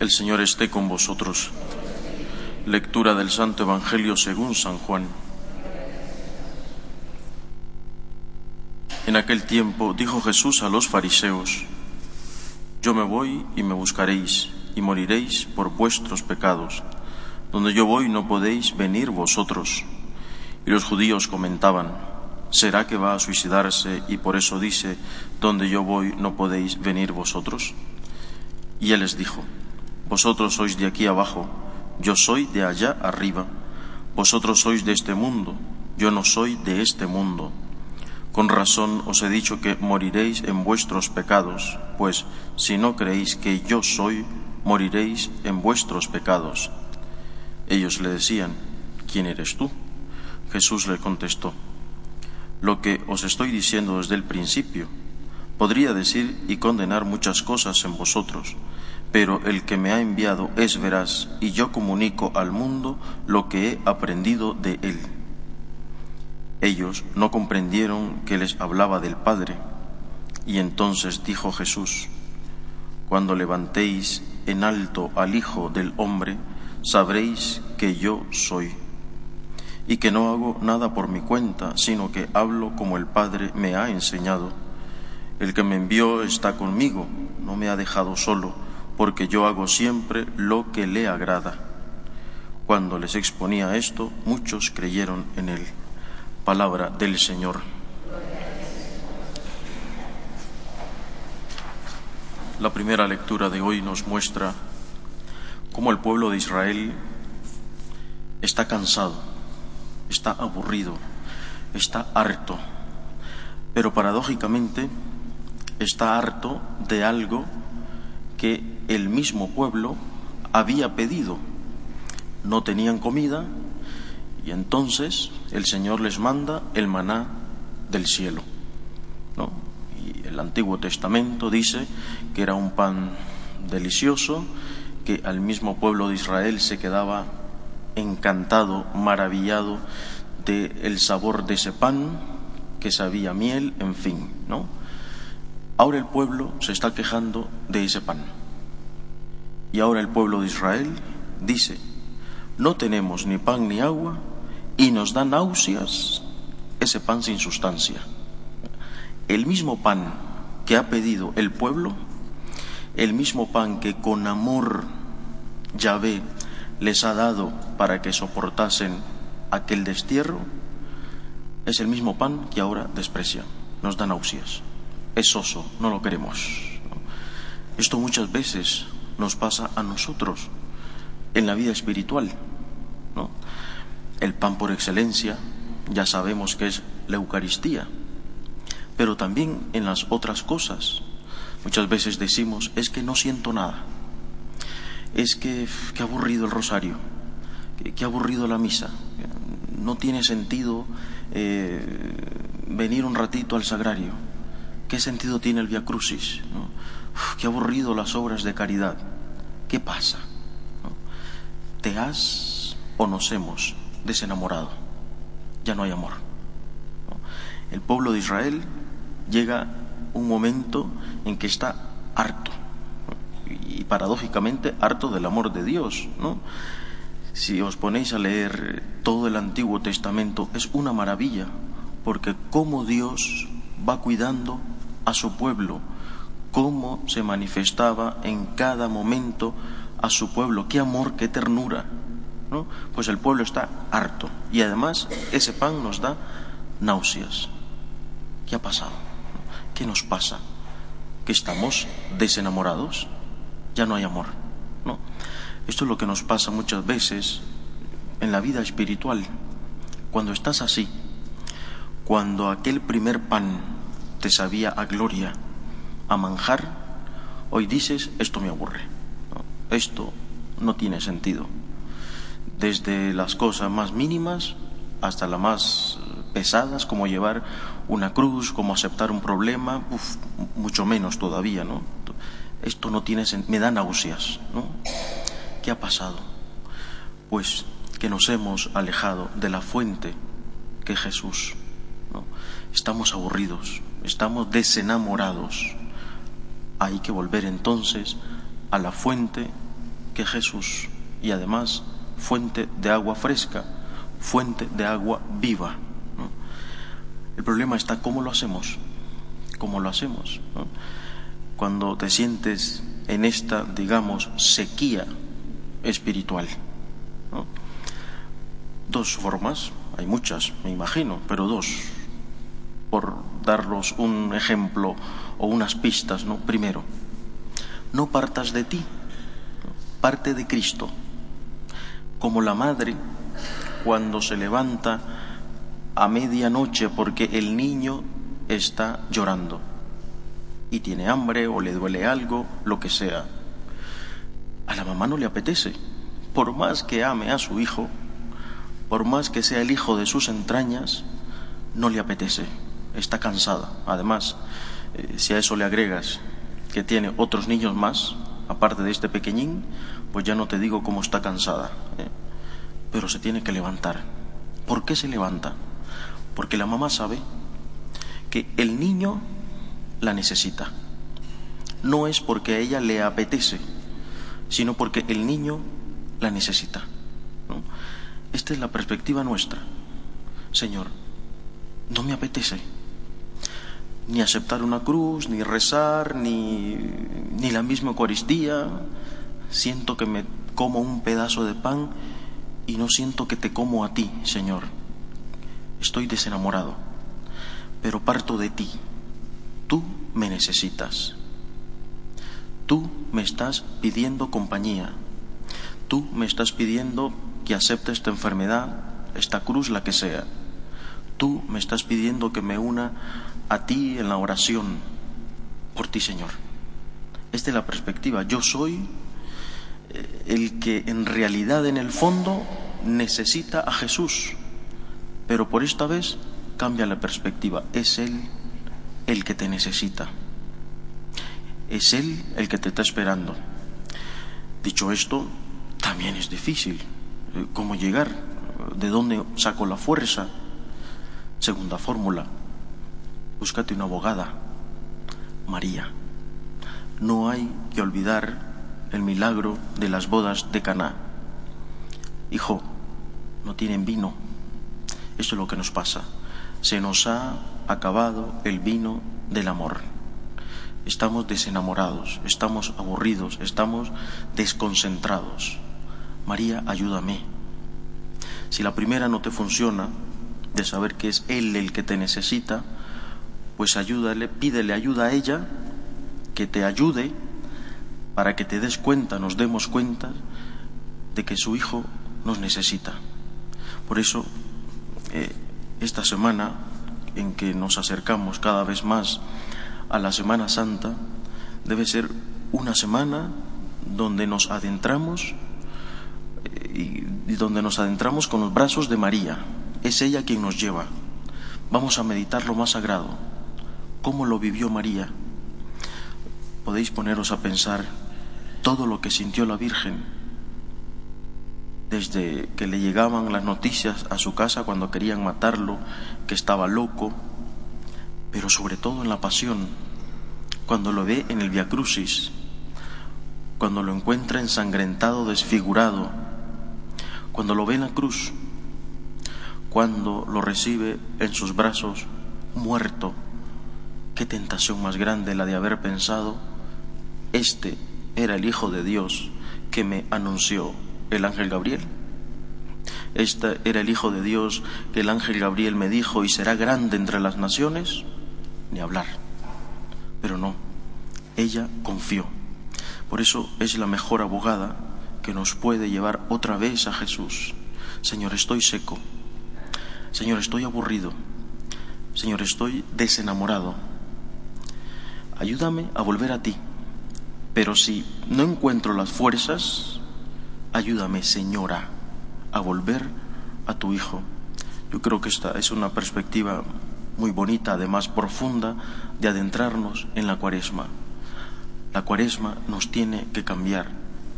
El Señor esté con vosotros. Lectura del Santo Evangelio según San Juan. En aquel tiempo dijo Jesús a los fariseos, Yo me voy y me buscaréis, y moriréis por vuestros pecados. Donde yo voy no podéis venir vosotros. Y los judíos comentaban, ¿será que va a suicidarse y por eso dice, donde yo voy no podéis venir vosotros? Y él les dijo, Vosotros sois de aquí abajo, yo soy de allá arriba. Vosotros sois de este mundo, yo no soy de este mundo. Con razón os he dicho que moriréis en vuestros pecados, pues si no creéis que yo soy, moriréis en vuestros pecados. Ellos le decían, ¿quién eres tú? Jesús le contestó, lo que os estoy diciendo desde el principio. Podría decir y condenar muchas cosas en vosotros, pero el que me ha enviado es veraz, y yo comunico al mundo lo que he aprendido de él. Ellos no comprendieron que les hablaba del Padre, y entonces dijo Jesús, Cuando levantéis en alto al Hijo del Hombre, sabréis que yo soy, y que no hago nada por mi cuenta, sino que hablo como el Padre me ha enseñado. El que me envió está conmigo, no me ha dejado solo, porque yo hago siempre lo que le agrada. Cuando les exponía esto, muchos creyeron en él. Palabra del Señor. La primera lectura de hoy nos muestra cómo el pueblo de Israel está cansado, está aburrido, está harto, pero paradójicamente está harto de algo que el mismo pueblo había pedido. No tenían comida y entonces el Señor les manda el maná del cielo. ¿no? Y el Antiguo Testamento dice que era un pan delicioso, que al mismo pueblo de Israel se quedaba encantado, maravillado del el sabor de ese pan, que sabía miel, en fin, ¿no? Ahora el pueblo se está quejando de ese pan. Y ahora el pueblo de Israel dice, no tenemos ni pan ni agua y nos da náuseas ese pan sin sustancia. El mismo pan que ha pedido el pueblo, el mismo pan que con amor Yahvé les ha dado para que soportasen aquel destierro, es el mismo pan que ahora desprecia, nos da náuseas. Es soso, no lo queremos. Esto muchas veces nos pasa a nosotros en la vida espiritual. ¿no? El pan por excelencia, ya sabemos que es la Eucaristía, pero también en las otras cosas. Muchas veces decimos, es que no siento nada, es que qué aburrido el rosario, qué aburrido la misa, no tiene sentido eh, venir un ratito al sagrario, qué sentido tiene el Via Crucis, qué aburrido las obras de caridad, ¿qué pasa? ¿Te has o nos hemos desenamorado? Ya no hay amor. El pueblo de Israel llega un momento en que está harto y paradójicamente harto del amor de Dios, ¿no? Si os ponéis a leer todo el Antiguo Testamento es una maravilla, porque cómo Dios va cuidando a su pueblo, cómo se manifestaba en cada momento a su pueblo, qué amor, qué ternura. ¿no? Pues el pueblo está harto y además ese pan nos da náuseas. ¿Qué ha pasado? ¿Qué nos pasa? ¿Que estamos desenamorados? Ya no hay amor. ¿no? Esto es lo que nos pasa muchas veces en la vida espiritual. Cuando estás así, cuando aquel primer pan te sabía a gloria, a manjar, Hoy dices, esto me aburre. Esto no tiene sentido. Desde las cosas más mínimas hasta las más pesadas, como llevar una cruz, como aceptar un problema, mucho menos todavía, ¿no? Esto no tiene me da náuseas, ¿no? ¿Qué ha pasado? Pues que nos hemos alejado de la fuente que es Jesús. ¿no? Estamos aburridos, estamos desenamorados. Hay que volver entonces a la fuente que es Jesús y además fuente de agua fresca, fuente de agua viva. El problema está cómo lo hacemos, cómo lo hacemos. Cuando te sientes en esta, digamos, sequía espiritual. Dos formas, hay muchas, me imagino, pero dos, por darlos un ejemplo o unas pistas, ¿no? Primero, no partas de ti, parte de Cristo, como la madre cuando se levanta a medianoche porque el niño está llorando y tiene hambre o le duele algo, lo que sea. A la mamá no le apetece, por más que ame a su hijo, por más que sea el hijo de sus entrañas, no le apetece, está cansada. Además, eh, si a eso le agregas que tiene otros niños más, aparte de este pequeñín, pues ya no te digo cómo está cansada. ¿eh? Pero se tiene que levantar. ¿Por qué se levanta? Porque la mamá sabe que el niño la necesita. No es porque a ella le apetece, sino porque el niño la necesita. Esta es la perspectiva nuestra. Señor, no me apetece ni aceptar una cruz, ni rezar, ni, ni la misma Eucaristía. Siento que me como un pedazo de pan y no siento que te como a ti, Señor estoy desenamorado, pero parto de ti. Tú me necesitas. Tú me estás pidiendo compañía. Tú me estás pidiendo que acepte esta enfermedad, esta cruz, la que sea. Tú me estás pidiendo que me una a ti en la oración por ti, Señor. Esta es la perspectiva. Yo soy eh, el que en realidad, en el fondo, necesita a Jesús. Pero por esta vez cambia la perspectiva. Es Él el que te necesita. Es Él el que te está esperando. Dicho esto, también es difícil. Eh, ¿Cómo llegar? ¿De dónde saco la fuerza? Segunda fórmula. Búscate una abogada. María. No hay que olvidar el milagro de las bodas de Caná. Hijo, no tienen vino eso es lo que nos pasa. Se nos ha acabado el vino del amor. Estamos desenamorados, estamos aburridos, estamos desconcentrados. María, ayúdame. Si la primera no te funciona, de saber que es Él el que te necesita, pues ayúdale, pídele ayuda a ella, que te ayude para que te des cuenta, nos demos cuenta de que su Hijo nos necesita. Por eso eh, esta semana en que nos acercamos cada vez más a la Semana Santa debe ser una semana donde nos adentramos eh, y donde nos adentramos con los brazos de María. Es ella quien nos lleva. Vamos a meditar lo más sagrado. ¿Cómo lo vivió María? Podéis poneros a pensar todo lo que sintió la Virgen desde que le llegaban las noticias a su casa cuando querían matarlo, que estaba loco, pero sobre todo en la pasión, cuando lo ve en el Via Crucis, cuando lo encuentra ensangrentado, desfigurado, cuando lo ve en la cruz, cuando lo recibe en sus brazos muerto. Qué tentación más grande la de haber pensado, este era el Hijo de Dios que me anunció el ángel Gabriel. Este era el Hijo de Dios que el ángel Gabriel me dijo, y será grande entre las naciones, ni hablar. Pero no, ella confió. Por eso es la mejor abogada que nos puede llevar otra vez a Jesús. Señor, estoy seco. Señor, estoy aburrido. Señor, estoy desenamorado. Ayúdame a volver a ti. Pero si no encuentro las fuerzas, ayúdame, Señora, a volver a tu Hijo. Yo creo que esta es una perspectiva muy bonita, además profunda, de adentrarnos en la cuaresma. La cuaresma nos tiene que cambiar,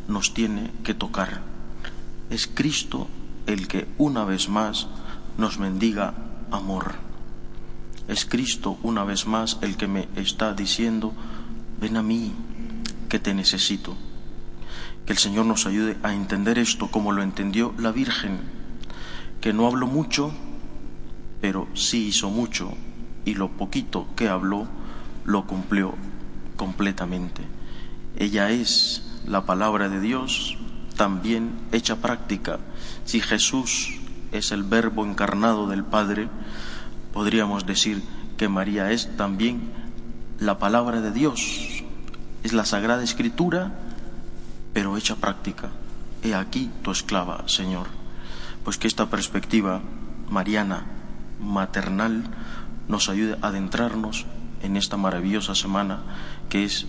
nos tiene que tocar. Es Cristo el que una vez más nos mendiga amor. Es Cristo una vez más el que me está diciendo, ven a mí, que te necesito. Que el Señor nos ayude a entender esto como lo entendió la Virgen, que no habló mucho, pero sí hizo mucho, y lo poquito que habló lo cumplió completamente. Ella es la palabra de Dios también hecha práctica. Si Jesús es el verbo encarnado del Padre, podríamos decir que María es también la palabra de Dios, es la Sagrada Escritura, pero hecha práctica. He aquí tu esclava, Señor. Pues que esta perspectiva mariana, maternal, nos ayude a adentrarnos en esta maravillosa semana que es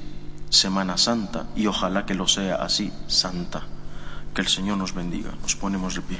Semana Santa y ojalá que lo sea así, santa. Que el Señor nos bendiga. Nos ponemos de pie.